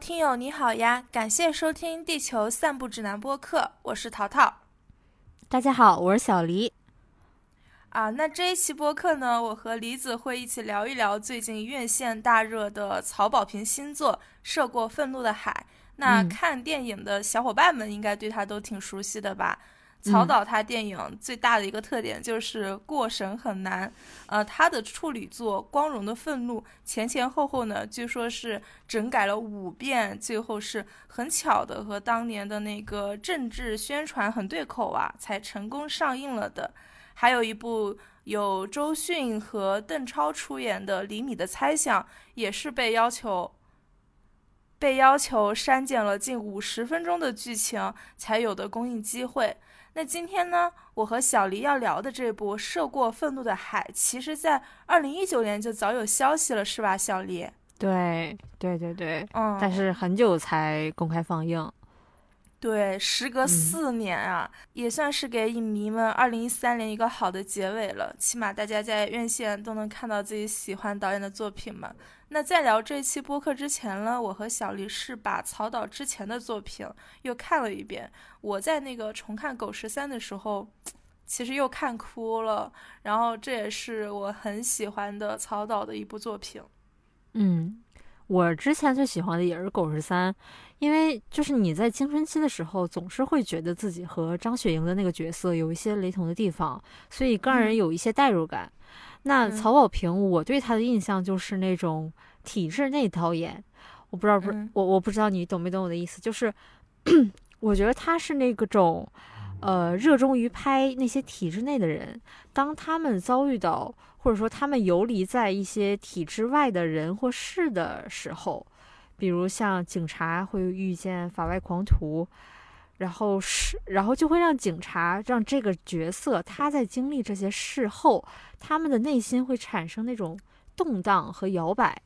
听友你好呀，感谢收听《地球散步指南》播客，我是淘淘。大家好，我是小黎。啊，那这一期播客呢，我和李子会一起聊一聊最近院线大热的曹保平新作《涉过愤怒的海》。那看电影的小伙伴们应该对他都挺熟悉的吧？曹导他电影最大的一个特点就是过审很难，呃，他的处女作《光荣的愤怒》前前后后呢，据说是整改了五遍，最后是很巧的和当年的那个政治宣传很对口啊，才成功上映了的。还有一部有周迅和邓超出演的《厘米的猜想》，也是被要求被要求删减了近五十分钟的剧情才有的公映机会。那今天呢，我和小黎要聊的这部《涉过愤怒的海》，其实在二零一九年就早有消息了，是吧，小黎？对，对，对，对，嗯，但是很久才公开放映。对，时隔四年啊，也算是给影迷们二零一三年一个好的结尾了。起码大家在院线都能看到自己喜欢导演的作品嘛。那在聊这期播客之前呢，我和小黎是把曹导之前的作品又看了一遍。我在那个重看《狗十三》的时候，其实又看哭了。然后这也是我很喜欢的曹导的一部作品。嗯。我之前最喜欢的也是《狗十三》，因为就是你在青春期的时候，总是会觉得自己和张雪迎的那个角色有一些雷同的地方，所以更让人有一些代入感。那曹保平，我对他的印象就是那种体制内导演，我不知道不我我不知道你懂没懂我的意思，就是 我觉得他是那个种，呃，热衷于拍那些体制内的人，当他们遭遇到。或者说，他们游离在一些体制外的人或事的时候，比如像警察会遇见法外狂徒，然后是，然后就会让警察让这个角色他在经历这些事后，他们的内心会产生那种动荡和摇摆。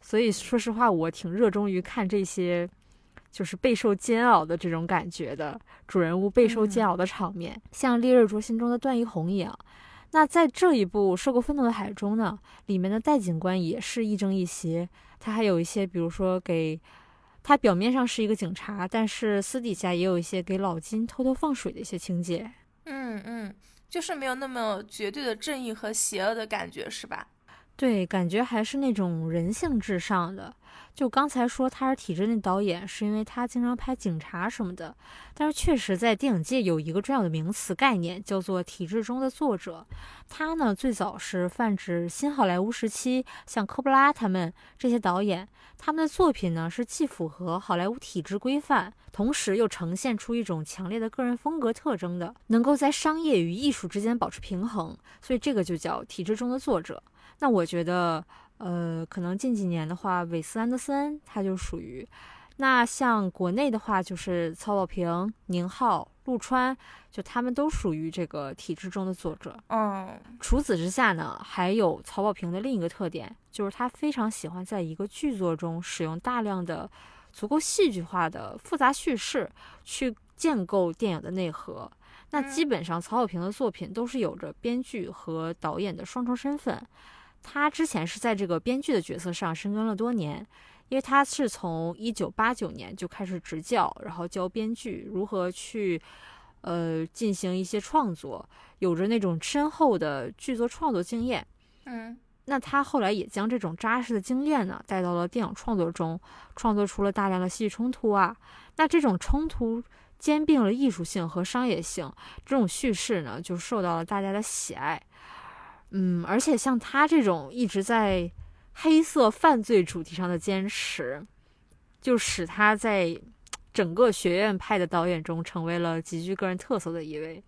所以说实话，我挺热衷于看这些，就是备受煎熬的这种感觉的主人物备受煎熬的场面，像《烈日灼心》中的段奕宏一样。那在这一部《受过愤怒的海》中呢，里面的戴警官也是亦正亦邪。他还有一些，比如说给他表面上是一个警察，但是私底下也有一些给老金偷偷放水的一些情节。嗯嗯，就是没有那么绝对的正义和邪恶的感觉，是吧？对，感觉还是那种人性至上的。就刚才说他是体制内导演，是因为他经常拍警察什么的。但是确实在电影界有一个重要的名词概念，叫做体制中的作者。他呢最早是泛指新好莱坞时期，像科布拉他们这些导演，他们的作品呢是既符合好莱坞体制规范，同时又呈现出一种强烈的个人风格特征的，能够在商业与艺术之间保持平衡。所以这个就叫体制中的作者。那我觉得。呃，可能近几年的话，韦斯安德森他就属于。那像国内的话，就是曹保平、宁浩、陆川，就他们都属于这个体制中的作者。嗯，除此之下呢，还有曹保平的另一个特点，就是他非常喜欢在一个剧作中使用大量的足够戏剧化的复杂叙事，去建构电影的内核。那基本上曹保平的作品都是有着编剧和导演的双重身份。他之前是在这个编剧的角色上深耕了多年，因为他是从一九八九年就开始执教，然后教编剧如何去，呃，进行一些创作，有着那种深厚的剧作创作经验。嗯，那他后来也将这种扎实的经验呢带到了电影创作中，创作出了大量的戏剧冲突啊。那这种冲突兼并了艺术性和商业性，这种叙事呢就受到了大家的喜爱。嗯，而且像他这种一直在黑色犯罪主题上的坚持，就使他在整个学院派的导演中成为了极具个人特色的一位。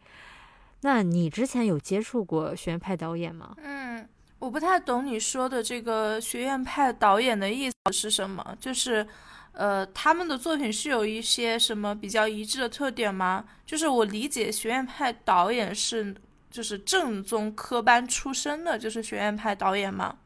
那你之前有接触过学院派导演吗？嗯，我不太懂你说的这个学院派导演的意思是什么？就是，呃，他们的作品是有一些什么比较一致的特点吗？就是我理解学院派导演是。就是正宗科班出身的，就是学院派导演吗？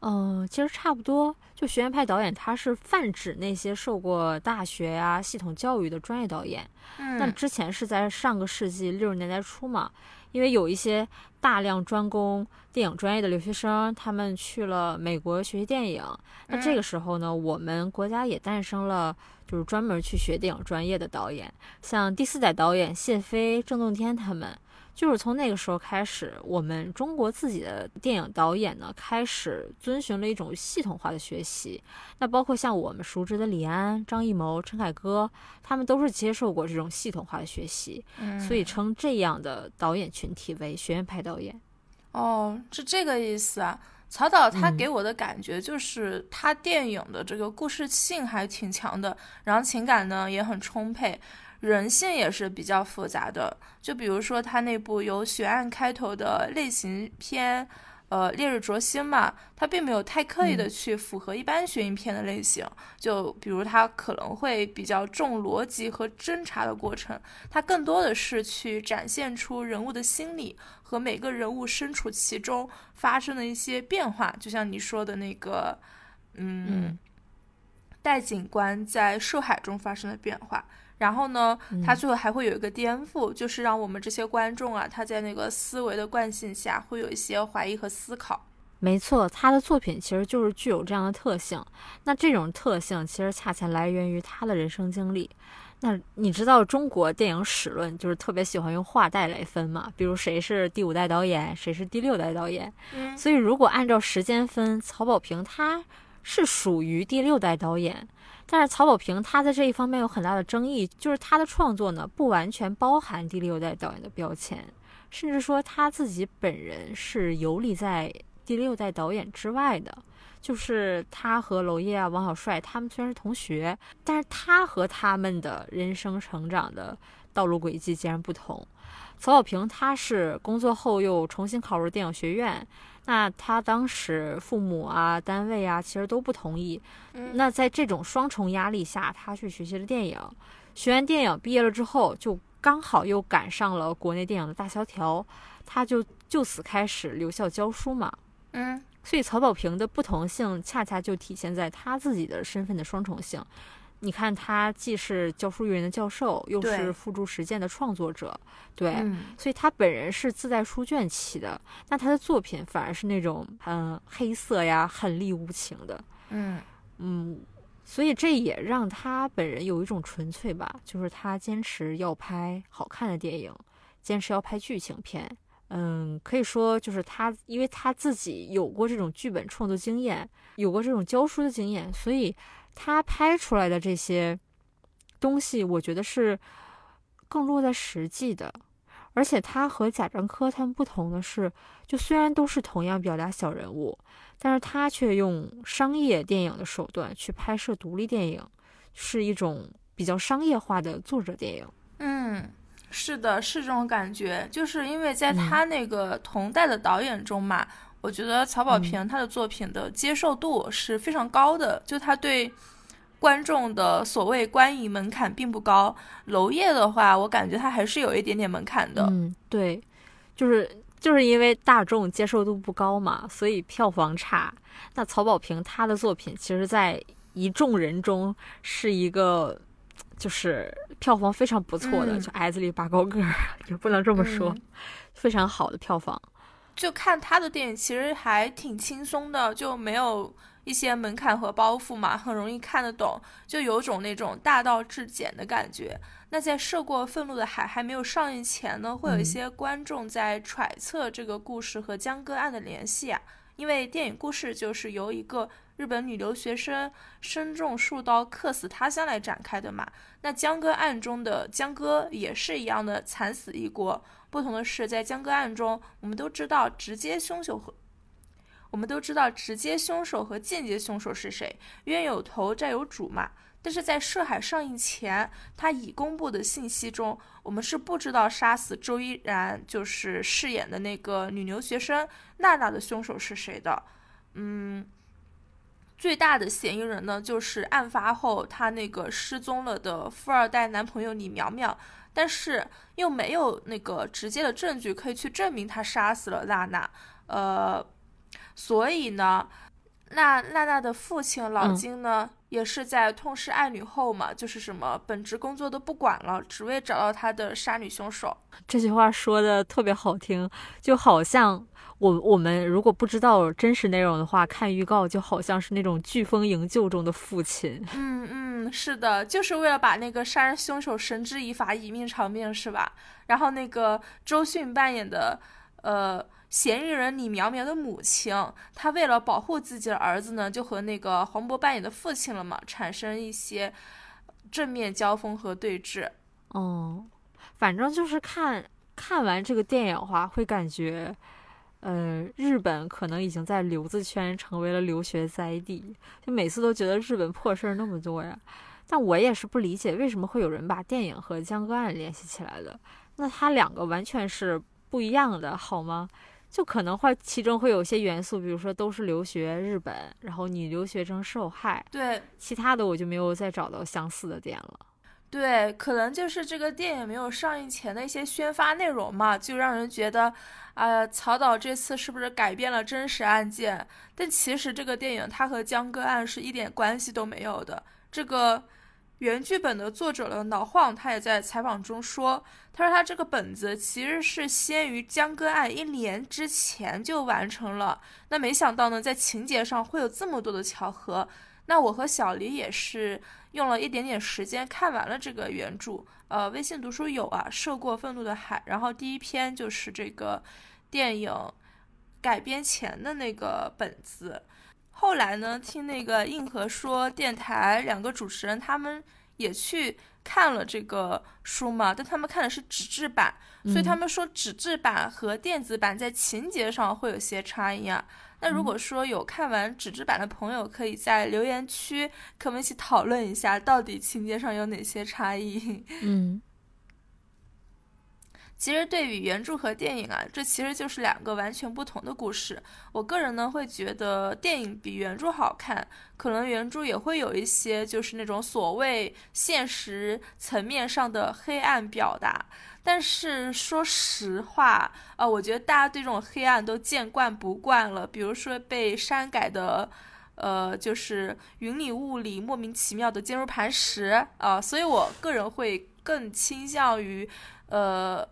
嗯，其实差不多。就学院派导演，他是泛指那些受过大学呀、系统教育的专业导演。嗯，那之前是在上个世纪六十年代初嘛，因为有一些大量专攻电影专业的留学生，他们去了美国学习电影。那这个时候呢，我们国家也诞生了，就是专门去学电影专业的导演，像第四代导演谢飞、郑洞天他们。就是从那个时候开始，我们中国自己的电影导演呢，开始遵循了一种系统化的学习。那包括像我们熟知的李安、张艺谋、陈凯歌，他们都是接受过这种系统化的学习，所以称这样的导演群体为学院派导演。哦，是这个意思啊。曹导他给我的感觉就是他电影的这个故事性还挺强的，然后情感呢也很充沛。人性也是比较复杂的，就比如说他那部由悬案开头的类型片，呃，《烈日灼心》嘛，他并没有太刻意的去符合一般悬疑片的类型。就比如他可能会比较重逻辑和侦查的过程，他更多的是去展现出人物的心理和每个人物身处其中发生的一些变化。就像你说的那个，嗯，戴警官在涉海中发生的变化。然后呢，他最后还会有一个颠覆，就是让我们这些观众啊，他在那个思维的惯性下，会有一些怀疑和思考。没错，他的作品其实就是具有这样的特性。那这种特性其实恰恰来源于他的人生经历。那你知道中国电影史论就是特别喜欢用画代来分嘛？比如谁是第五代导演，谁是第六代导演。嗯。所以如果按照时间分，曹保平他是属于第六代导演。但是曹保平他在这一方面有很大的争议，就是他的创作呢不完全包含第六代导演的标签，甚至说他自己本人是游离在第六代导演之外的。就是他和娄烨啊、王小帅他们虽然是同学，但是他和他们的人生成长的道路轨迹截然不同。曹小平他是工作后又重新考入电影学院。那他当时父母啊、单位啊，其实都不同意。那在这种双重压力下，他去学习了电影，学完电影毕业了之后，就刚好又赶上了国内电影的大萧条，他就就此开始留校教书嘛。嗯，所以曹保平的不同性，恰恰就体现在他自己的身份的双重性。你看，他既是教书育人的教授，又是付诸实践的创作者，对，所以他本人是自带书卷气的。那他的作品反而是那种嗯黑色呀、狠戾无情的，嗯嗯，所以这也让他本人有一种纯粹吧，就是他坚持要拍好看的电影，坚持要拍剧情片。嗯，可以说就是他，因为他自己有过这种剧本创作经验，有过这种教书的经验，所以。他拍出来的这些东西，我觉得是更落在实际的。而且他和贾樟柯他们不同的是，就虽然都是同样表达小人物，但是他却用商业电影的手段去拍摄独立电影，是一种比较商业化的作者电影。嗯，是的，是这种感觉，就是因为在他那个同代的导演中嘛。我觉得曹保平他的作品的接受度是非常高的，就他对观众的所谓观影门槛并不高。娄烨的话，我感觉他还是有一点点门槛的。嗯，对，就是就是因为大众接受度不高嘛，所以票房差。那曹保平他的作品，其实，在一众人中是一个就是票房非常不错的，就矮子里拔高个儿，也不能这么说，非常好的票房。就看他的电影，其实还挺轻松的，就没有一些门槛和包袱嘛，很容易看得懂，就有种那种大道至简的感觉。那在《涉过愤怒的海》还没有上映前呢，会有一些观众在揣测这个故事和江歌案的联系啊，因为电影故事就是由一个日本女留学生身中数刀客死他乡来展开的嘛。那江歌案中的江歌也是一样的惨死一国。不同的是，在江歌案中，我们都知道直接凶手和我们都知道直接凶手和间接凶手是谁，冤有头债有主嘛。但是在涉海上映前，他已公布的信息中，我们是不知道杀死周依然就是饰演的那个女留学生娜娜的凶手是谁的。嗯，最大的嫌疑人呢，就是案发后他那个失踪了的富二代男朋友李苗苗。但是又没有那个直接的证据可以去证明他杀死了娜娜，呃，所以呢，那娜娜的父亲老金呢也是在痛失爱女后嘛，就是什么本职工作都不管了，只为找到他的杀女凶手。这句话说的特别好听，就好像我我们如果不知道真实内容的话，看预告就好像是那种飓风营救中的父亲。嗯嗯，是的，就是为了把那个杀人凶手绳之以法，以命偿命，是吧？然后那个周迅扮演的，呃。嫌疑人李苗苗的母亲，她为了保护自己的儿子呢，就和那个黄渤扮演的父亲了嘛，产生一些正面交锋和对峙。哦，反正就是看看完这个电影的话，会感觉，呃，日本可能已经在留子圈成为了留学灾地，就每次都觉得日本破事儿那么多呀。但我也是不理解，为什么会有人把电影和江歌案联系起来的？那他两个完全是不一样的，好吗？就可能会其中会有些元素，比如说都是留学日本，然后你留学生受害，对，其他的我就没有再找到相似的点了。对，可能就是这个电影没有上映前的一些宣发内容嘛，就让人觉得，啊，曹导这次是不是改变了真实案件？但其实这个电影它和江歌案是一点关系都没有的。这个。原剧本的作者了老晃，他也在采访中说，他说他这个本子其实是先于江歌案一年之前就完成了，那没想到呢，在情节上会有这么多的巧合。那我和小黎也是用了一点点时间看完了这个原著，呃，微信读书有啊，涉过愤怒的海，然后第一篇就是这个电影改编前的那个本子。后来呢，听那个硬核说电台两个主持人，他们也去看了这个书嘛，但他们看的是纸质版，所以他们说纸质版和电子版在情节上会有些差异啊。那如果说有看完纸质版的朋友，可以在留言区跟我们一起讨论一下，到底情节上有哪些差异？嗯。其实对比原著和电影啊，这其实就是两个完全不同的故事。我个人呢会觉得电影比原著好看，可能原著也会有一些就是那种所谓现实层面上的黑暗表达。但是说实话，呃，我觉得大家对这种黑暗都见惯不惯了。比如说被删改的，呃，就是云里雾里莫名其妙的坚如磐石啊，所以我个人会更倾向于，呃。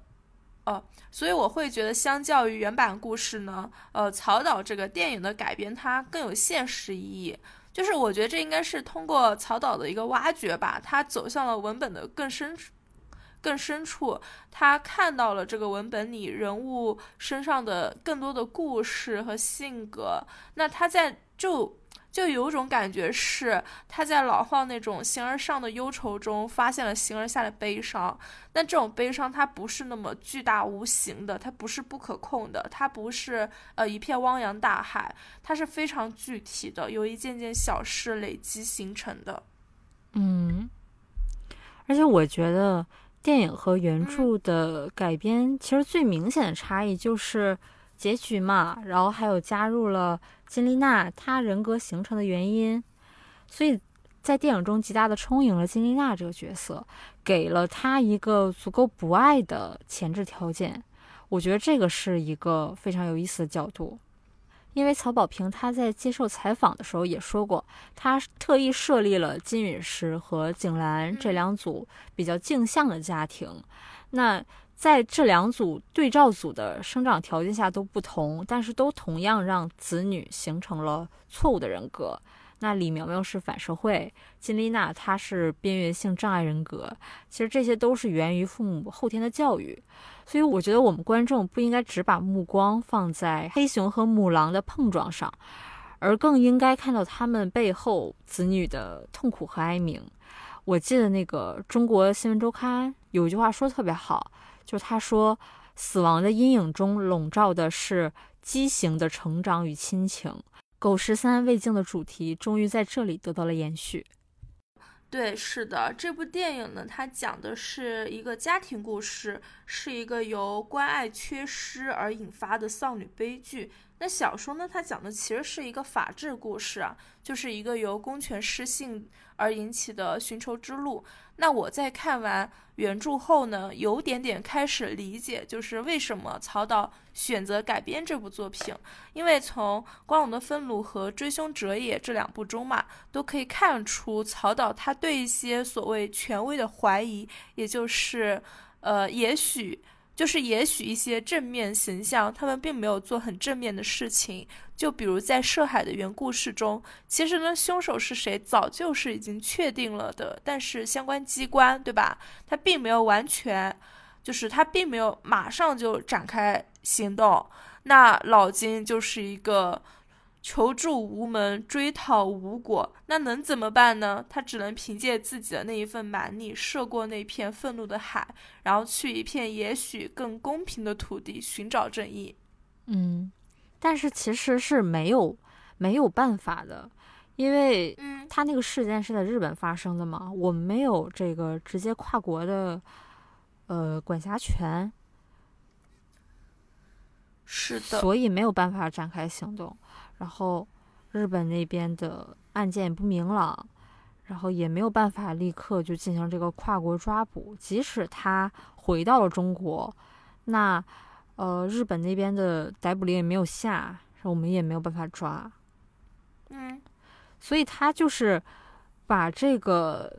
呃，所以我会觉得，相较于原版故事呢，呃，曹导这个电影的改编，它更有现实意义。就是我觉得这应该是通过曹导的一个挖掘吧，他走向了文本的更深处，更深处，他看到了这个文本里人物身上的更多的故事和性格。那他在就。就有种感觉是他在老晃那种形而上的忧愁中发现了形而下的悲伤，但这种悲伤它不是那么巨大无形的，它不是不可控的，它不是呃一片汪洋大海，它是非常具体的，由一件件小事累积形成的。嗯，而且我觉得电影和原著的改编其实最明显的差异就是结局嘛，然后还有加入了。金丽娜她人格形成的原因，所以在电影中极大的充盈了金丽娜这个角色，给了她一个足够不爱的前置条件。我觉得这个是一个非常有意思的角度，因为曹保平他在接受采访的时候也说过，他特意设立了金陨石和景兰这两组比较镜像的家庭。那在这两组对照组的生长条件下都不同，但是都同样让子女形成了错误的人格。那李苗苗是反社会，金丽娜她是边缘性障碍人格。其实这些都是源于父母后天的教育。所以我觉得我们观众不应该只把目光放在黑熊和母狼的碰撞上，而更应该看到他们背后子女的痛苦和哀鸣。我记得那个中国新闻周刊有一句话说的特别好。就他说，死亡的阴影中笼罩的是畸形的成长与亲情。狗十三未竟的主题终于在这里得到了延续。对，是的，这部电影呢，它讲的是一个家庭故事，是一个由关爱缺失而引发的丧女悲剧。那小说呢，它讲的其实是一个法治故事啊，就是一个由公权失信而引起的寻仇之路。那我在看完原著后呢，有点点开始理解，就是为什么曹导选择改编这部作品。因为从《光荣的愤怒》和《追凶者也》这两部中嘛，都可以看出曹导他对一些所谓权威的怀疑，也就是，呃，也许。就是也许一些正面形象，他们并没有做很正面的事情。就比如在涉海的原故事中，其实呢，凶手是谁早就是已经确定了的，但是相关机关，对吧？他并没有完全，就是他并没有马上就展开行动。那老金就是一个。求助无门，追讨无果，那能怎么办呢？他只能凭借自己的那一份蛮力，涉过那片愤怒的海，然后去一片也许更公平的土地寻找正义。嗯，但是其实是没有没有办法的，因为他那个事件是在日本发生的嘛，我们没有这个直接跨国的呃管辖权，是的，所以没有办法展开行动。然后，日本那边的案件也不明朗，然后也没有办法立刻就进行这个跨国抓捕。即使他回到了中国，那呃，日本那边的逮捕令也没有下，我们也没有办法抓。嗯，所以他就是把这个，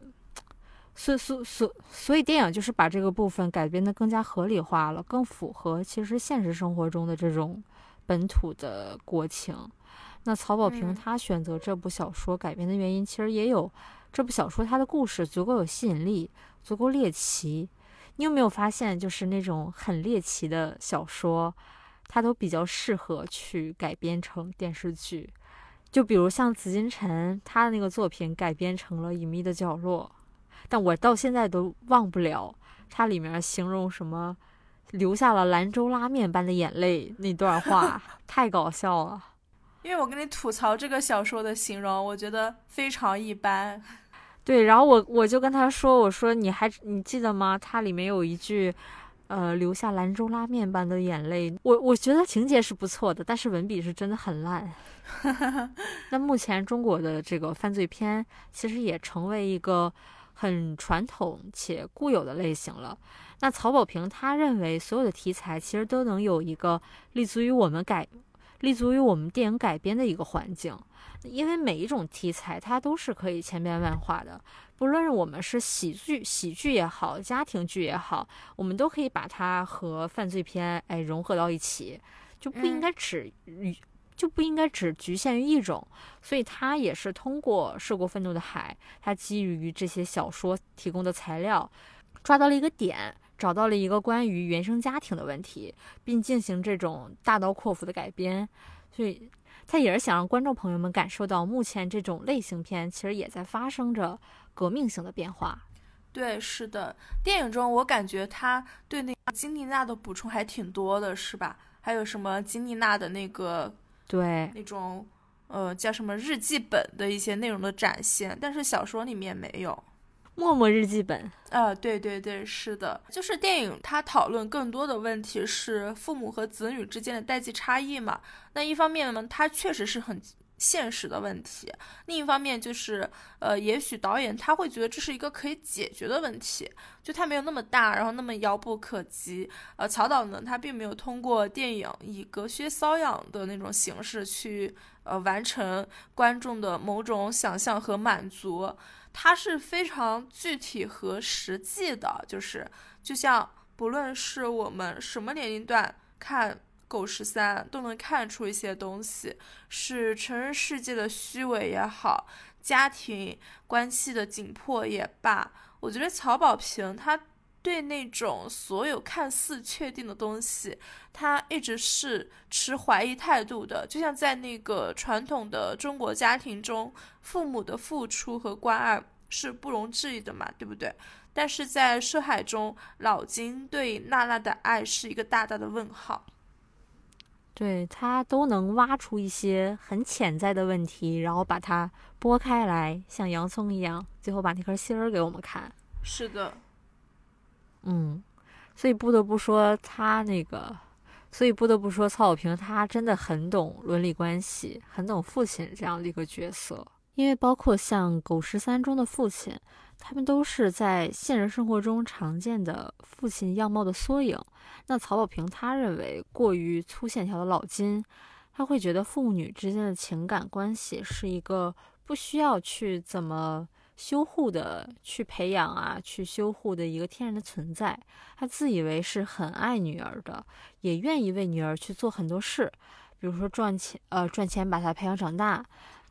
所所所，所以电影就是把这个部分改编的更加合理化了，更符合其实现实生活中的这种本土的国情。那曹保平他选择这部小说改编的原因，其实也有这部小说它的故事足够有吸引力，足够猎奇。你有没有发现，就是那种很猎奇的小说，它都比较适合去改编成电视剧。就比如像紫金陈他的那个作品改编成了《隐秘的角落》，但我到现在都忘不了它里面形容什么流下了兰州拉面般的眼泪那段话，太搞笑了。因为我跟你吐槽这个小说的形容，我觉得非常一般。对，然后我我就跟他说：“我说你还你记得吗？它里面有一句，呃，留下兰州拉面般的眼泪。我我觉得情节是不错的，但是文笔是真的很烂。那目前中国的这个犯罪片，其实也成为一个很传统且固有的类型了。那曹保平他认为，所有的题材其实都能有一个立足于我们改。立足于我们电影改编的一个环境，因为每一种题材它都是可以千变万化的。不论我们是喜剧、喜剧也好，家庭剧也好，我们都可以把它和犯罪片哎融合到一起，就不应该只就不应该只局限于一种。所以它也是通过《涉过愤怒的海》，它基于这些小说提供的材料，抓到了一个点。找到了一个关于原生家庭的问题，并进行这种大刀阔斧的改编，所以他也是想让观众朋友们感受到，目前这种类型片其实也在发生着革命性的变化。对，是的，电影中我感觉他对那金妮娜的补充还挺多的，是吧？还有什么金妮娜的那个对那种呃叫什么日记本的一些内容的展现，但是小说里面没有。默默日记本啊，对对对，是的，就是电影它讨论更多的问题是父母和子女之间的代际差异嘛。那一方面呢，它确实是很现实的问题；另一方面就是，呃，也许导演他会觉得这是一个可以解决的问题，就它没有那么大，然后那么遥不可及。呃，曹导呢，他并没有通过电影以隔靴搔痒的那种形式去呃完成观众的某种想象和满足。它是非常具体和实际的，就是就像不论是我们什么年龄段看《狗十三》，都能看出一些东西，是成人世界的虚伪也好，家庭关系的紧迫也罢，我觉得曹保平他对那种所有看似确定的东西，他一直是持怀疑态度的，就像在那个传统的中国家庭中。父母的付出和关爱是不容置疑的嘛，对不对？但是在《涉海》中，老金对娜娜的爱是一个大大的问号。对他都能挖出一些很潜在的问题，然后把它剥开来，像洋葱一样，最后把那颗心儿给我们看。是的，嗯，所以不得不说，他那个所以不得不说，曹保平他真的很懂伦理关系，很懂父亲这样的一个角色。因为包括像《狗十三》中的父亲，他们都是在现实生活中常见的父亲样貌的缩影。那曹保平他认为，过于粗线条的老金，他会觉得父女之间的情感关系是一个不需要去怎么。修护的去培养啊，去修护的一个天然的存在，他自以为是很爱女儿的，也愿意为女儿去做很多事，比如说赚钱，呃，赚钱把她培养长大。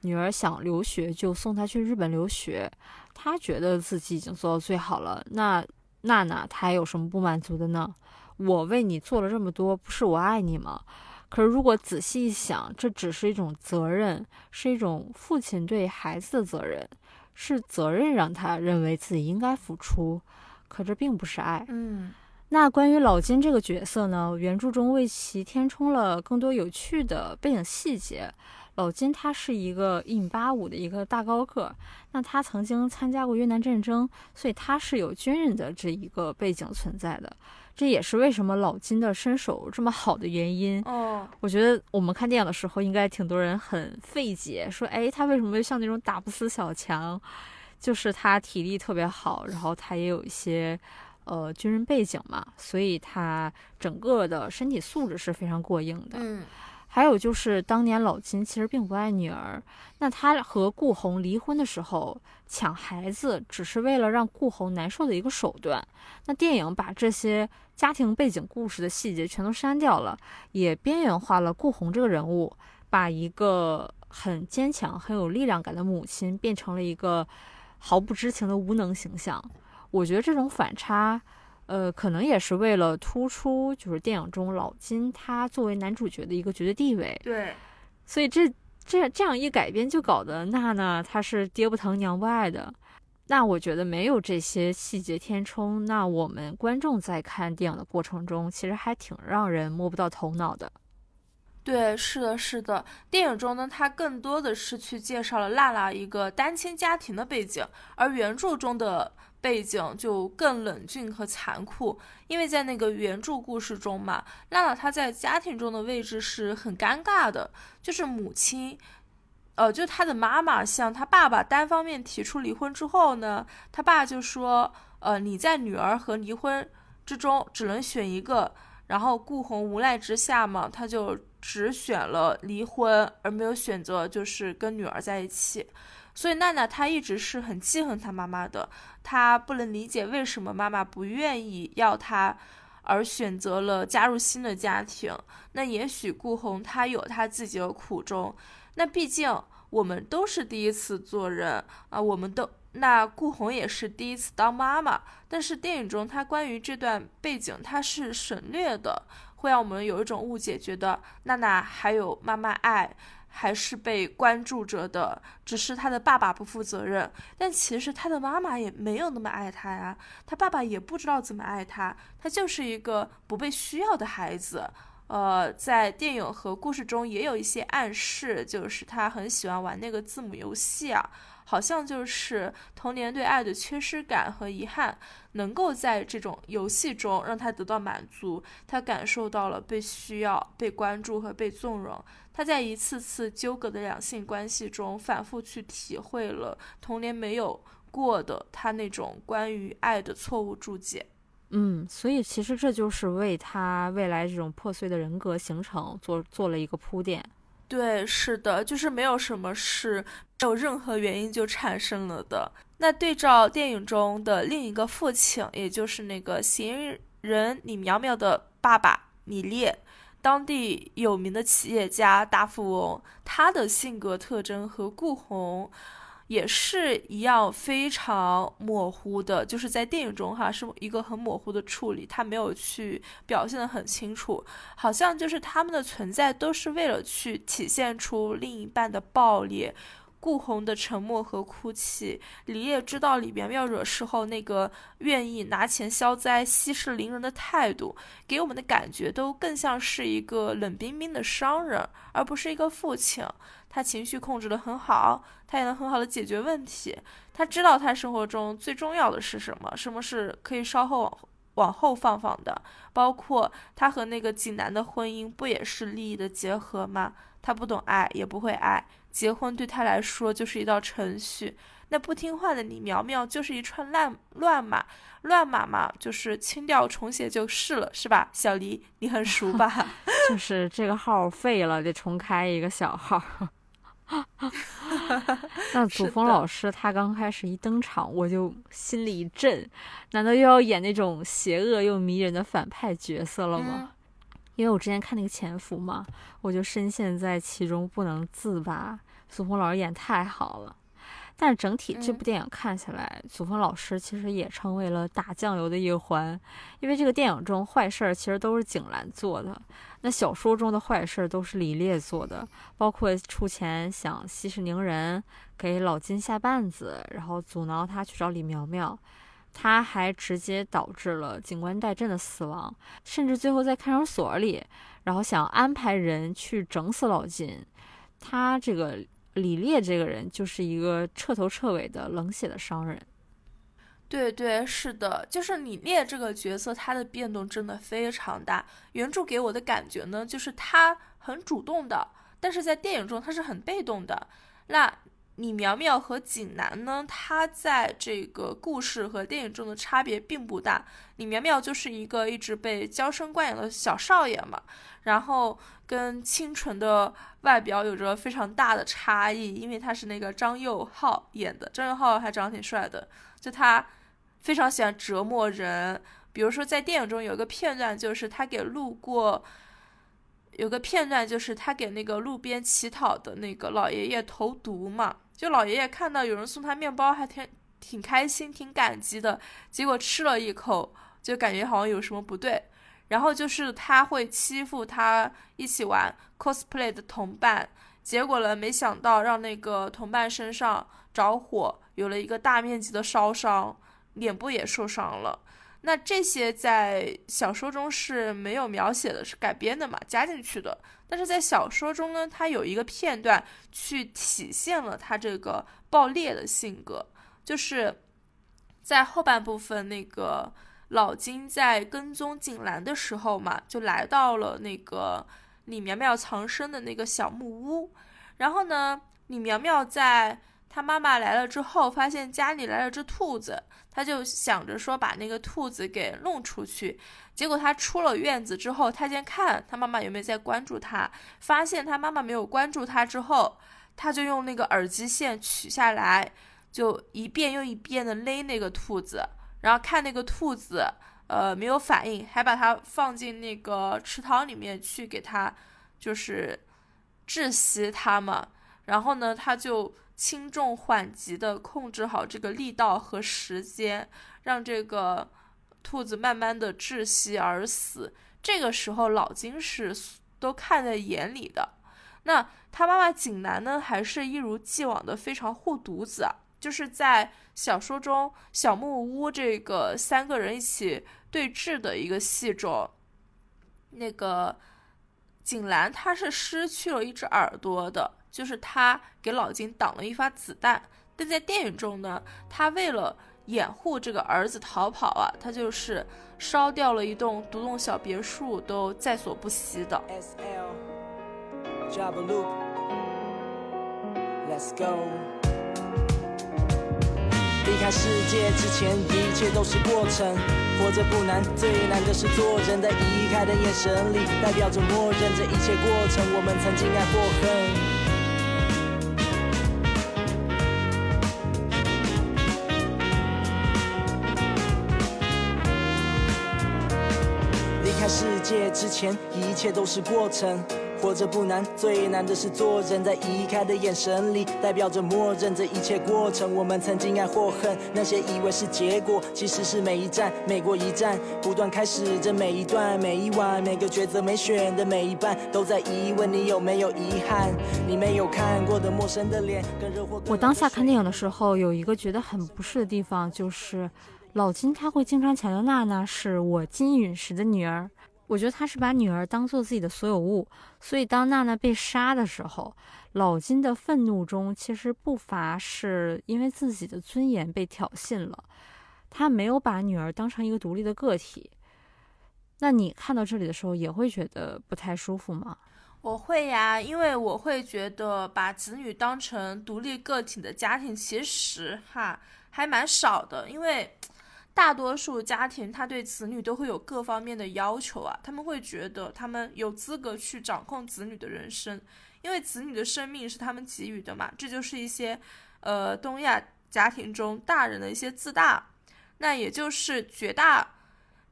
女儿想留学就送她去日本留学，他觉得自己已经做到最好了。那娜娜她还有什么不满足的呢？我为你做了这么多，不是我爱你吗？可是如果仔细一想，这只是一种责任，是一种父亲对孩子的责任。是责任让他认为自己应该付出，可这并不是爱。嗯，那关于老金这个角色呢？原著中为其填充了更多有趣的背景细节。老金他是一个一米八五的一个大高个，那他曾经参加过越南战争，所以他是有军人的这一个背景存在的。这也是为什么老金的身手这么好的原因。哦，我觉得我们看电影的时候，应该挺多人很费解，说，哎，他为什么像那种打不死小强？就是他体力特别好，然后他也有一些，呃，军人背景嘛，所以他整个的身体素质是非常过硬的。嗯。还有就是，当年老金其实并不爱女儿。那他和顾红离婚的时候，抢孩子只是为了让顾红难受的一个手段。那电影把这些家庭背景故事的细节全都删掉了，也边缘化了顾红这个人物，把一个很坚强、很有力量感的母亲变成了一个毫不知情的无能形象。我觉得这种反差。呃，可能也是为了突出，就是电影中老金他作为男主角的一个绝对地位。对，所以这这这样一改编，就搞得娜娜她是爹不疼娘不爱的。那我觉得没有这些细节填充，那我们观众在看电影的过程中，其实还挺让人摸不到头脑的。对，是的，是的。电影中呢，它更多的是去介绍了娜娜一个单亲家庭的背景，而原著中的。背景就更冷峻和残酷，因为在那个原著故事中嘛，娜娜她在家庭中的位置是很尴尬的，就是母亲，呃，就她的妈妈向她爸爸单方面提出离婚之后呢，她爸就说，呃，你在女儿和离婚之中只能选一个，然后顾红无奈之下嘛，她就只选了离婚，而没有选择就是跟女儿在一起。所以娜娜她一直是很记恨她妈妈的，他不能理解为什么妈妈不愿意要他，而选择了加入新的家庭。那也许顾红她有她自己的苦衷，那毕竟我们都是第一次做人啊，我们都那顾红也是第一次当妈妈。但是电影中她关于这段背景她是省略的，会让我们有一种误解，觉得娜娜还有妈妈爱。还是被关注着的，只是他的爸爸不负责任，但其实他的妈妈也没有那么爱他呀，他爸爸也不知道怎么爱他，他就是一个不被需要的孩子。呃，在电影和故事中也有一些暗示，就是他很喜欢玩那个字母游戏啊。好像就是童年对爱的缺失感和遗憾，能够在这种游戏中让他得到满足，他感受到了被需要、被关注和被纵容。他在一次次纠葛的两性关系中，反复去体会了童年没有过的他那种关于爱的错误注解。嗯，所以其实这就是为他未来这种破碎的人格形成做做了一个铺垫。对，是的，就是没有什么是没有任何原因就产生了的。那对照电影中的另一个父亲，也就是那个嫌疑人李苗苗的爸爸米烈，当地有名的企业家大富翁，他的性格特征和顾红。也是一样非常模糊的，就是在电影中哈是一个很模糊的处理，他没有去表现的很清楚，好像就是他们的存在都是为了去体现出另一半的暴力。顾红的沉默和哭泣，李烨知道李苗苗惹事后那个愿意拿钱消灾、息事宁人的态度，给我们的感觉都更像是一个冷冰冰的商人，而不是一个父亲。他情绪控制得很好，他也能很好的解决问题。他知道他生活中最重要的是什么，什么是可以稍后往往后放放的。包括他和那个济南的婚姻，不也是利益的结合吗？他不懂爱，也不会爱，结婚对他来说就是一道程序。那不听话的李苗苗就是一串乱乱码，乱码嘛，就是清掉重写就是了，是吧？小黎，你很熟吧？就是这个号废了，得重开一个小号。那祖峰老师他刚开始一登场，我就心里一震，难道又要演那种邪恶又迷人的反派角色了吗？因为我之前看那个《潜伏》嘛，我就深陷在其中不能自拔。祖峰老师演太好了。但是整体这部电影看下来，祖峰老师其实也成为了打酱油的一环，因为这个电影中坏事儿其实都是景兰做的，那小说中的坏事儿都是李烈做的，包括出钱想息事宁人，给老金下绊子，然后阻挠他去找李苗苗，他还直接导致了警官戴震的死亡，甚至最后在看守所里，然后想安排人去整死老金，他这个。李烈这个人就是一个彻头彻尾的冷血的商人。对对，是的，就是李烈这个角色，他的变动真的非常大。原著给我的感觉呢，就是他很主动的，但是在电影中他是很被动的。那李苗苗和景南呢，他在这个故事和电影中的差别并不大。李苗苗就是一个一直被娇生惯养的小少爷嘛，然后。跟清纯的外表有着非常大的差异，因为他是那个张佑浩演的，张佑浩还长得挺帅的。就他非常喜欢折磨人，比如说在电影中有一个片段，就是他给路过，有个片段就是他给那个路边乞讨的那个老爷爷投毒嘛。就老爷爷看到有人送他面包，还挺挺开心、挺感激的，结果吃了一口，就感觉好像有什么不对。然后就是他会欺负他一起玩 cosplay 的同伴，结果呢，没想到让那个同伴身上着火，有了一个大面积的烧伤，脸部也受伤了。那这些在小说中是没有描写的，是改编的嘛，加进去的。但是在小说中呢，他有一个片段去体现了他这个暴烈的性格，就是在后半部分那个。老金在跟踪景兰的时候嘛，就来到了那个李苗苗藏身的那个小木屋。然后呢，李苗苗在他妈妈来了之后，发现家里来了只兔子，他就想着说把那个兔子给弄出去。结果他出了院子之后，他先看他妈妈有没有在关注他，发现他妈妈没有关注他之后，他就用那个耳机线取下来，就一遍又一遍的勒那个兔子。然后看那个兔子，呃，没有反应，还把它放进那个池塘里面去给它，就是窒息它嘛。然后呢，他就轻重缓急的控制好这个力道和时间，让这个兔子慢慢的窒息而死。这个时候，老金是都看在眼里的。那他妈妈景南呢，还是一如既往的非常护犊子。啊就是在小说中小木屋这个三个人一起对峙的一个戏中，那个景兰他是失去了一只耳朵的，就是他给老金挡了一发子弹。但在电影中呢，他为了掩护这个儿子逃跑啊，他就是烧掉了一栋独栋小别墅，都在所不惜的。SL, Let's go. 离开世界之前，一切都是过程。活着不难，最难的是做人。在移开的眼神里，代表着默认这一切过程。我们曾经爱过恨。界之前，一切都是过程。活着不难，最难的是做人。在移开的眼神里，代表着默认这一切过程。我们曾经爱或恨，那些以为是结果，其实是每一站，每过一站，不断开始着每一段，每一晚，每个抉择没选的每一半，都在疑问你有没有遗憾？你没有看过的陌生的脸，跟热火。我当下看电影的时候，有一个觉得很不适的地方，就是老金他会经常强调娜娜是我金陨石的女儿。我觉得他是把女儿当做自己的所有物，所以当娜娜被杀的时候，老金的愤怒中其实不乏是因为自己的尊严被挑衅了。他没有把女儿当成一个独立的个体。那你看到这里的时候，也会觉得不太舒服吗？我会呀，因为我会觉得把子女当成独立个体的家庭，其实哈还蛮少的。因为大多数家庭他对子女都会有各方面的要求啊，他们会觉得他们有资格去掌控子女的人生，因为子女的生命是他们给予的嘛。这就是一些呃东亚家庭中大人的一些自大，那也就是绝大，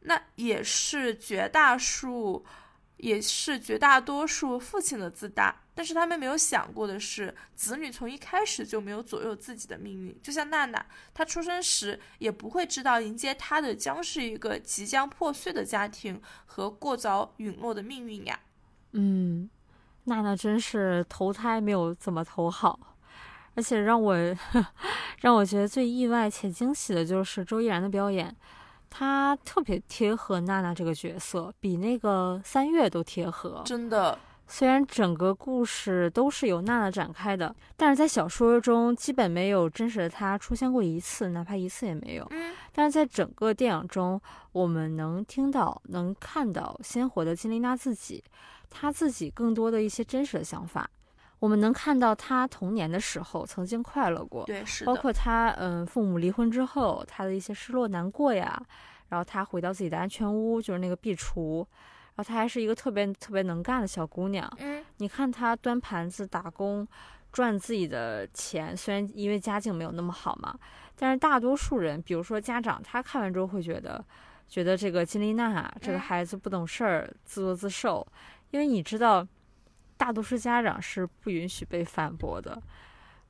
那也是绝大数。也是绝大多数父亲的自大，但是他们没有想过的是，子女从一开始就没有左右自己的命运。就像娜娜，她出生时也不会知道迎接她的将是一个即将破碎的家庭和过早陨落的命运呀。嗯，娜娜真是投胎没有怎么投好，而且让我 让我觉得最意外且惊喜的就是周依然的表演。他特别贴合娜娜这个角色，比那个三月都贴合。真的，虽然整个故事都是由娜娜展开的，但是在小说中基本没有真实的她出现过一次，哪怕一次也没有。嗯，但是在整个电影中，我们能听到、能看到鲜活的金丽娜自己，她自己更多的一些真实的想法。我们能看到她童年的时候曾经快乐过，对，是包括她嗯父母离婚之后她的一些失落难过呀，然后她回到自己的安全屋，就是那个壁橱，然后她还是一个特别特别能干的小姑娘。嗯，你看她端盘子打工赚自己的钱，虽然因为家境没有那么好嘛，但是大多数人，比如说家长，他看完之后会觉得，觉得这个金丽娜这个孩子不懂事儿，自作自受，因为你知道。大多数家长是不允许被反驳的，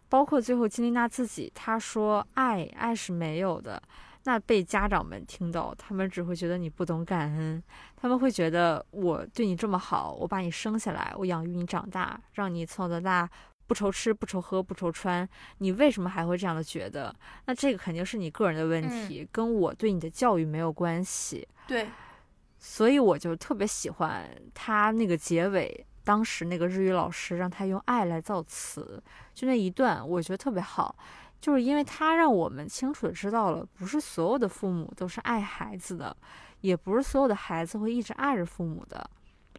包括最后金丽娜自己，她说爱爱是没有的，那被家长们听到，他们只会觉得你不懂感恩，他们会觉得我对你这么好，我把你生下来，我养育你长大，让你从小到大不愁吃不愁喝不愁穿，你为什么还会这样的觉得？那这个肯定是你个人的问题，跟我对你的教育没有关系。对，所以我就特别喜欢他那个结尾。当时那个日语老师让他用爱来造词，就那一段，我觉得特别好，就是因为它让我们清楚的知道了，不是所有的父母都是爱孩子的，也不是所有的孩子会一直爱着父母的。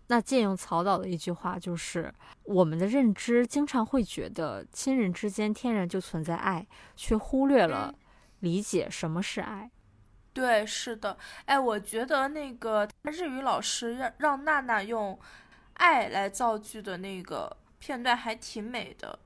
那借用曹导的一句话，就是我们的认知经常会觉得亲人之间天然就存在爱，却忽略了理解什么是爱。对，是的，哎，我觉得那个日语老师让让娜娜用。爱来造句的那个片段还挺美的，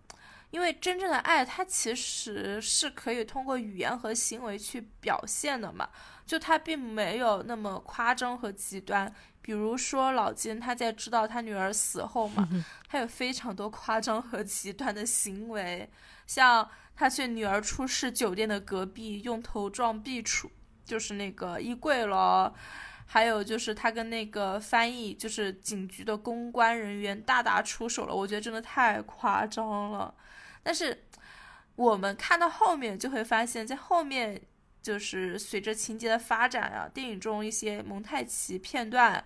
因为真正的爱，它其实是可以通过语言和行为去表现的嘛，就它并没有那么夸张和极端。比如说老金，他在知道他女儿死后嘛，他有非常多夸张和极端的行为，像他去女儿出事酒店的隔壁用头撞壁橱，就是那个衣柜咯。还有就是他跟那个翻译，就是警局的公关人员大打出手了，我觉得真的太夸张了。但是我们看到后面就会发现，在后面就是随着情节的发展啊，电影中一些蒙太奇片段，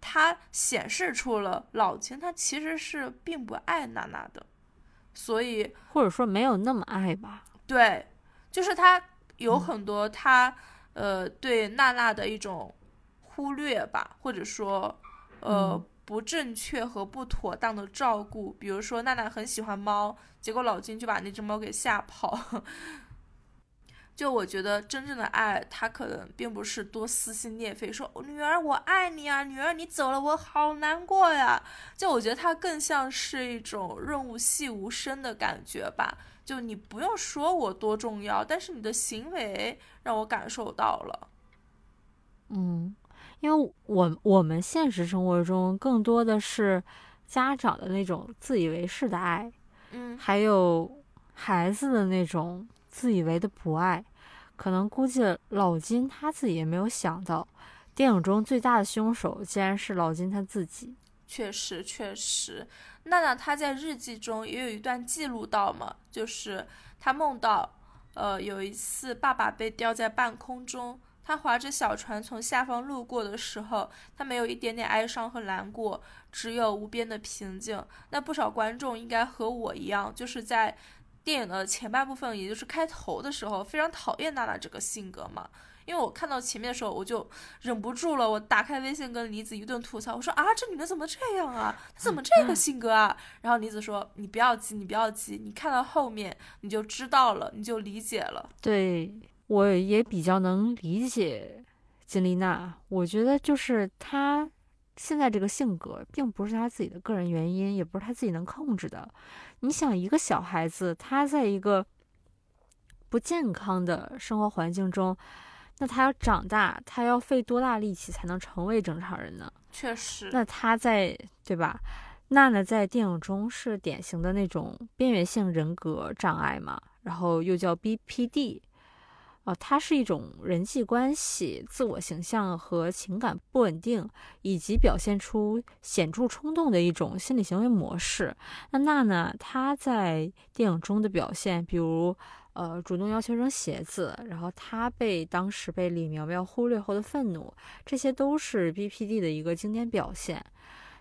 它显示出了老金他其实是并不爱娜娜的，所以或者说没有那么爱吧。对，就是他有很多他呃对娜娜的一种。忽略吧，或者说，呃，不正确和不妥当的照顾。比如说，娜娜很喜欢猫，结果老金就把那只猫给吓跑。就我觉得，真正的爱，他可能并不是多撕心裂肺，说女儿我爱你啊，女儿你走了我好难过呀。就我觉得他更像是一种润物细无声的感觉吧。就你不用说我多重要，但是你的行为让我感受到了。嗯。因为我我们现实生活中更多的是家长的那种自以为是的爱，嗯，还有孩子的那种自以为的不爱，可能估计老金他自己也没有想到，电影中最大的凶手竟然是老金他自己。确实，确实，娜娜她在日记中也有一段记录到嘛，就是她梦到，呃，有一次爸爸被吊在半空中。他划着小船从下方路过的时候，他没有一点点哀伤和难过，只有无边的平静。那不少观众应该和我一样，就是在电影的前半部分，也就是开头的时候，非常讨厌娜娜这个性格嘛。因为我看到前面的时候，我就忍不住了，我打开微信跟李子一顿吐槽，我说啊，这女的怎么这样啊？她怎么这个性格啊？然后李子说，你不要急，你不要急，你看到后面你就知道了，你就理解了。对，我也比较能理解金丽娜，我觉得就是她现在这个性格，并不是她自己的个人原因，也不是她自己能控制的。你想，一个小孩子，他在一个不健康的生活环境中。那他要长大，他要费多大力气才能成为正常人呢？确实。那他在对吧？娜娜在电影中是典型的那种边缘性人格障碍嘛，然后又叫 BPD，啊，它是一种人际关系、自我形象和情感不稳定，以及表现出显著冲动的一种心理行为模式。那娜娜她在电影中的表现，比如。呃，主动要求扔鞋子，然后她被当时被李苗苗忽略后的愤怒，这些都是 BPD 的一个经典表现。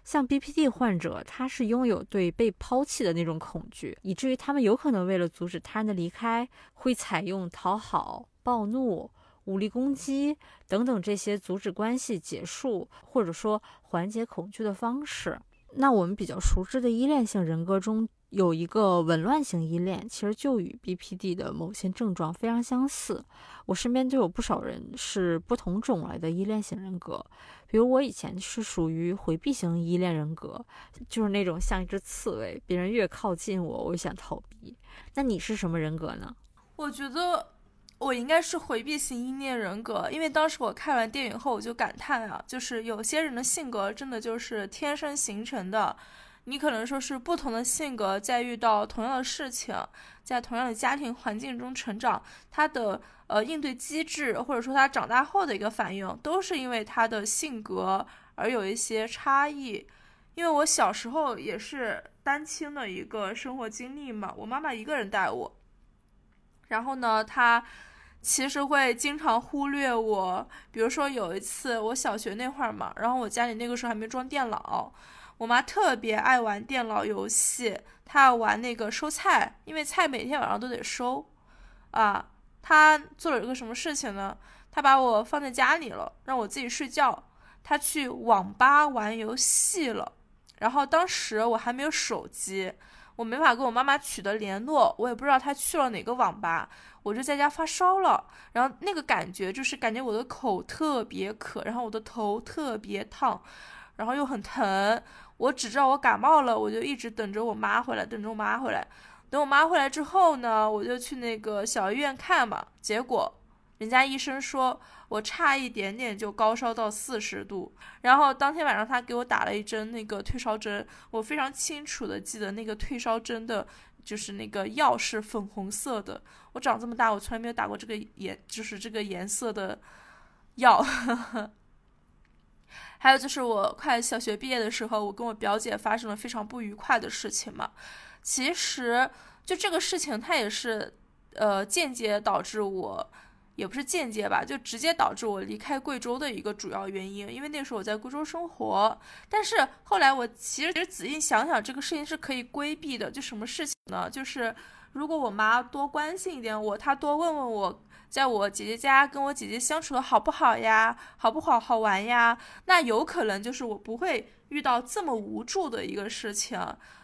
像 BPD 患者，他是拥有对被抛弃的那种恐惧，以至于他们有可能为了阻止他人的离开，会采用讨好、暴怒、武力攻击等等这些阻止关系结束或者说缓解恐惧的方式。那我们比较熟知的依恋性人格中。有一个紊乱型依恋，其实就与 BPD 的某些症状非常相似。我身边就有不少人是不同种类的依恋型人格，比如我以前是属于回避型依恋人格，就是那种像一只刺猬，别人越靠近我，我就想逃避。那你是什么人格呢？我觉得我应该是回避型依恋人格，因为当时我看完电影后，我就感叹啊，就是有些人的性格真的就是天生形成的。你可能说是不同的性格，在遇到同样的事情，在同样的家庭环境中成长，他的呃应对机制，或者说他长大后的一个反应，都是因为他的性格而有一些差异。因为我小时候也是单亲的一个生活经历嘛，我妈妈一个人带我，然后呢，她其实会经常忽略我。比如说有一次我小学那会儿嘛，然后我家里那个时候还没装电脑。我妈特别爱玩电脑游戏，她玩那个收菜，因为菜每天晚上都得收，啊，她做了一个什么事情呢？她把我放在家里了，让我自己睡觉，她去网吧玩游戏了。然后当时我还没有手机，我没法跟我妈妈取得联络，我也不知道她去了哪个网吧，我就在家发烧了。然后那个感觉就是感觉我的口特别渴，然后我的头特别烫，然后又很疼。我只知道我感冒了，我就一直等着我妈回来，等着我妈回来。等我妈回来之后呢，我就去那个小医院看嘛。结果人家医生说我差一点点就高烧到四十度。然后当天晚上他给我打了一针那个退烧针，我非常清楚的记得那个退烧针的，就是那个药是粉红色的。我长这么大，我从来没有打过这个颜，就是这个颜色的药。还有就是我快小学毕业的时候，我跟我表姐发生了非常不愉快的事情嘛。其实就这个事情，它也是，呃，间接导致我，也不是间接吧，就直接导致我离开贵州的一个主要原因。因为那时候我在贵州生活，但是后来我其实其实仔细想想，这个事情是可以规避的。就什么事情呢？就是如果我妈多关心一点我，她多问问我。在我姐姐家跟我姐姐相处的好不好呀？好不好？好玩呀？那有可能就是我不会遇到这么无助的一个事情。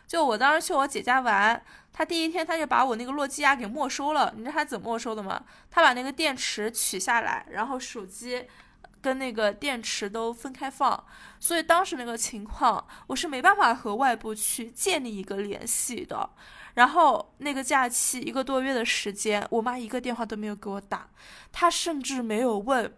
就我当时去我姐家玩，他第一天他就把我那个诺基亚给没收了。你知道他怎么没收的吗？他把那个电池取下来，然后手机跟那个电池都分开放。所以当时那个情况，我是没办法和外部去建立一个联系的。然后那个假期一个多月的时间，我妈一个电话都没有给我打，她甚至没有问，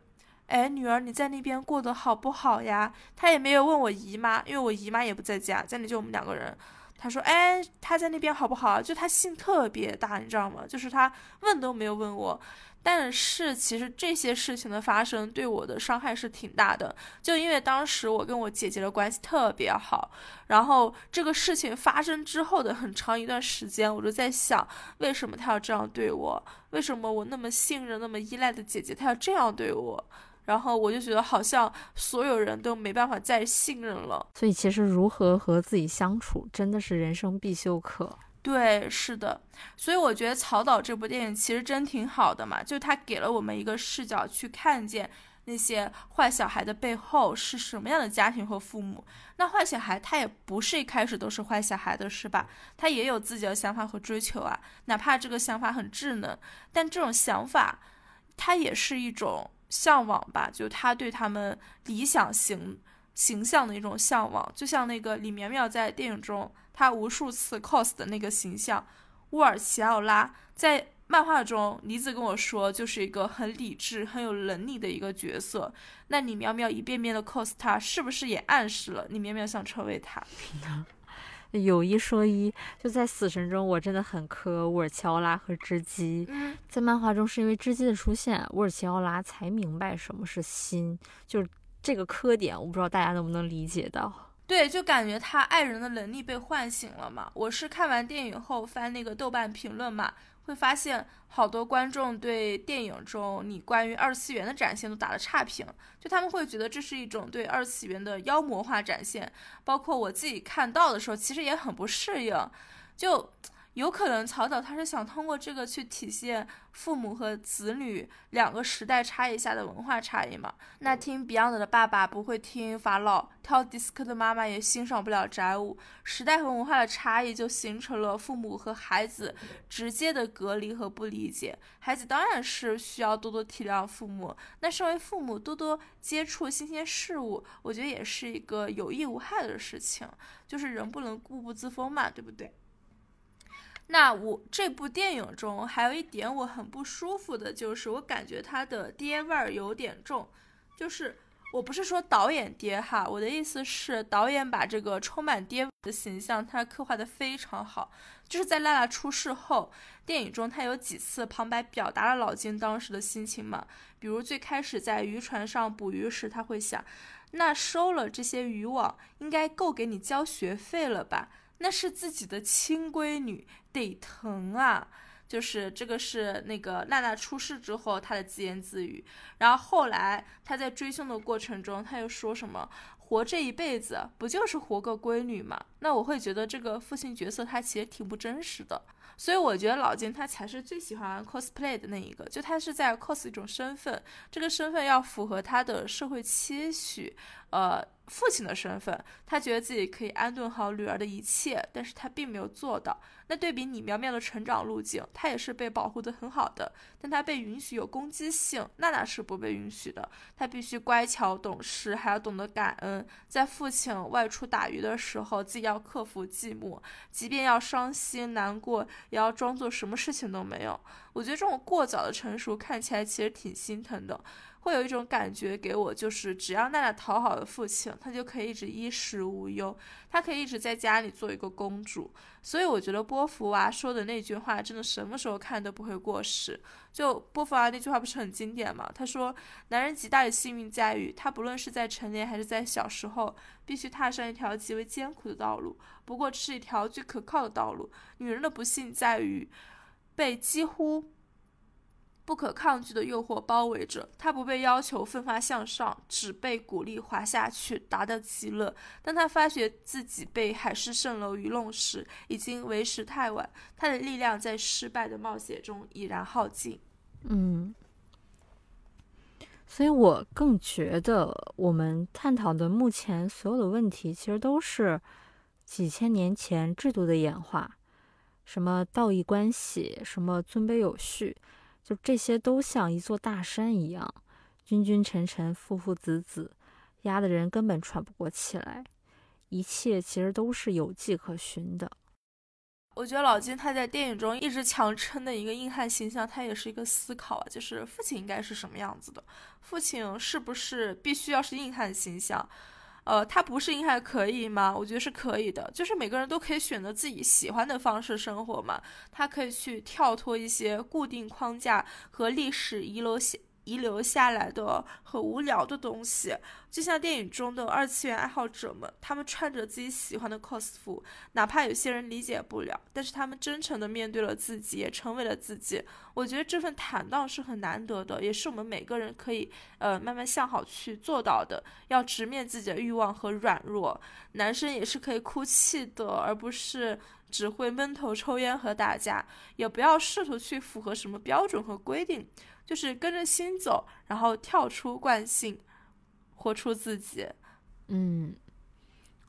哎，女儿你在那边过得好不好呀？她也没有问我姨妈，因为我姨妈也不在家，家里就我们两个人。他说，哎，他在那边好不好？就他心特别大，你知道吗？就是他问都没有问我。但是其实这些事情的发生对我的伤害是挺大的，就因为当时我跟我姐姐的关系特别好，然后这个事情发生之后的很长一段时间，我就在想，为什么他要这样对我？为什么我那么信任、那么依赖的姐姐，她要这样对我？然后我就觉得好像所有人都没办法再信任了。所以其实如何和自己相处，真的是人生必修课。对，是的，所以我觉得《曹导》这部电影其实真挺好的嘛，就它给了我们一个视角去看见那些坏小孩的背后是什么样的家庭和父母。那坏小孩他也不是一开始都是坏小孩的，是吧？他也有自己的想法和追求啊，哪怕这个想法很稚嫩，但这种想法，它也是一种向往吧？就他对他们理想型形象的一种向往，就像那个李苗苗在电影中。他无数次 cos 的那个形象，乌尔齐奥拉在漫画中，梨子跟我说，就是一个很理智、很有能力的一个角色。那李苗苗一遍遍的 cos 他，是不是也暗示了李苗苗想成为他？有一说一，就在死神中，我真的很磕沃尔奇奥拉和织姬。在漫画中，是因为织姬的出现，沃尔奇奥拉才明白什么是心，就是这个磕点，我不知道大家能不能理解到。对，就感觉他爱人的能力被唤醒了嘛。我是看完电影后翻那个豆瓣评论嘛，会发现好多观众对电影中你关于二次元的展现都打了差评，就他们会觉得这是一种对二次元的妖魔化展现。包括我自己看到的时候，其实也很不适应，就。有可能曹导他是想通过这个去体现父母和子女两个时代差异下的文化差异嘛？那听 Beyond 的爸爸不会听法老，跳迪斯科的妈妈也欣赏不了宅舞，时代和文化的差异就形成了父母和孩子直接的隔离和不理解。孩子当然是需要多多体谅父母，那身为父母多多接触新鲜事物，我觉得也是一个有益无害的事情。就是人不能固步自封嘛，对不对？那我这部电影中还有一点我很不舒服的，就是我感觉他的爹味儿有点重。就是我不是说导演爹哈，我的意思是导演把这个充满爹的形象他刻画的非常好。就是在娜娜出事后，电影中他有几次旁白表达了老金当时的心情嘛？比如最开始在渔船上捕鱼时，他会想，那收了这些渔网，应该够给你交学费了吧？那是自己的亲闺女，得疼啊！就是这个是那个娜娜出事之后她的自言自语。然后后来他在追凶的过程中，他又说什么“活这一辈子不就是活个闺女吗？”那我会觉得这个父亲角色他其实挺不真实的。所以我觉得老金他才是最喜欢 cosplay 的那一个，就他是在 cos 一种身份，这个身份要符合他的社会期许，呃。父亲的身份，他觉得自己可以安顿好女儿的一切，但是他并没有做到。那对比李苗苗的成长路径，她也是被保护的很好的，但她被允许有攻击性，娜娜是不被允许的。她必须乖巧懂事，还要懂得感恩。在父亲外出打鱼的时候，自己要克服寂寞，即便要伤心难过，也要装作什么事情都没有。我觉得这种过早的成熟，看起来其实挺心疼的。会有一种感觉给我，就是只要娜娜讨好了父亲，她就可以一直衣食无忧，她可以一直在家里做一个公主。所以我觉得波伏娃说的那句话，真的什么时候看都不会过时。就波伏娃那句话不是很经典吗？他说：“男人极大的幸运在于，他不论是在成年还是在小时候，必须踏上一条极为艰苦的道路。不过是一条最可靠的道路。女人的不幸在于被几乎。”不可抗拒的诱惑包围着他，不被要求奋发向上，只被鼓励滑下去，达到极乐。当他发觉自己被海市蜃楼愚弄时，已经为时太晚。他的力量在失败的冒险中已然耗尽。嗯，所以我更觉得，我们探讨的目前所有的问题，其实都是几千年前制度的演化，什么道义关系，什么尊卑有序。就这些都像一座大山一样，君君臣臣，父父子子，压的人根本喘不过气来。一切其实都是有迹可循的。我觉得老金他在电影中一直强撑的一个硬汉形象，他也是一个思考啊，就是父亲应该是什么样子的？父亲是不是必须要是硬汉形象？呃，他不是应该可以吗？我觉得是可以的，就是每个人都可以选择自己喜欢的方式生活嘛。他可以去跳脱一些固定框架和历史遗留下。遗留下来的很无聊的东西，就像电影中的二次元爱好者们，他们穿着自己喜欢的 cos 服，哪怕有些人理解不了，但是他们真诚的面对了自己，也成为了自己。我觉得这份坦荡是很难得的，也是我们每个人可以呃慢慢向好去做到的。要直面自己的欲望和软弱，男生也是可以哭泣的，而不是。只会闷头抽烟和打架，也不要试图去符合什么标准和规定，就是跟着心走，然后跳出惯性，活出自己。嗯。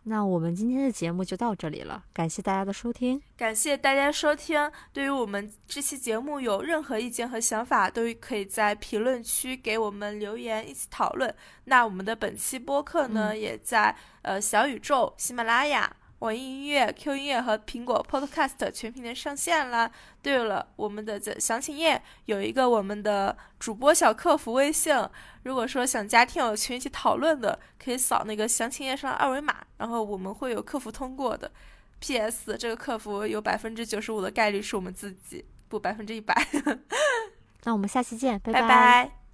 那我们今天的节目就到这里了，感谢大家的收听，感谢大家收听。对于我们这期节目有任何意见和想法，都可以在评论区给我们留言，一起讨论。那我们的本期播客呢，也在呃小宇宙、喜马拉雅。网易音乐、Q 音乐和苹果 Podcast 全平台上线了。对了，我们的详情页有一个我们的主播小客服微信，如果说想加听友群一起讨论的，可以扫那个详情页上的二维码，然后我们会有客服通过的。P.S. 这个客服有百分之九十五的概率是我们自己，不百分之一百。那我们下期见，拜拜。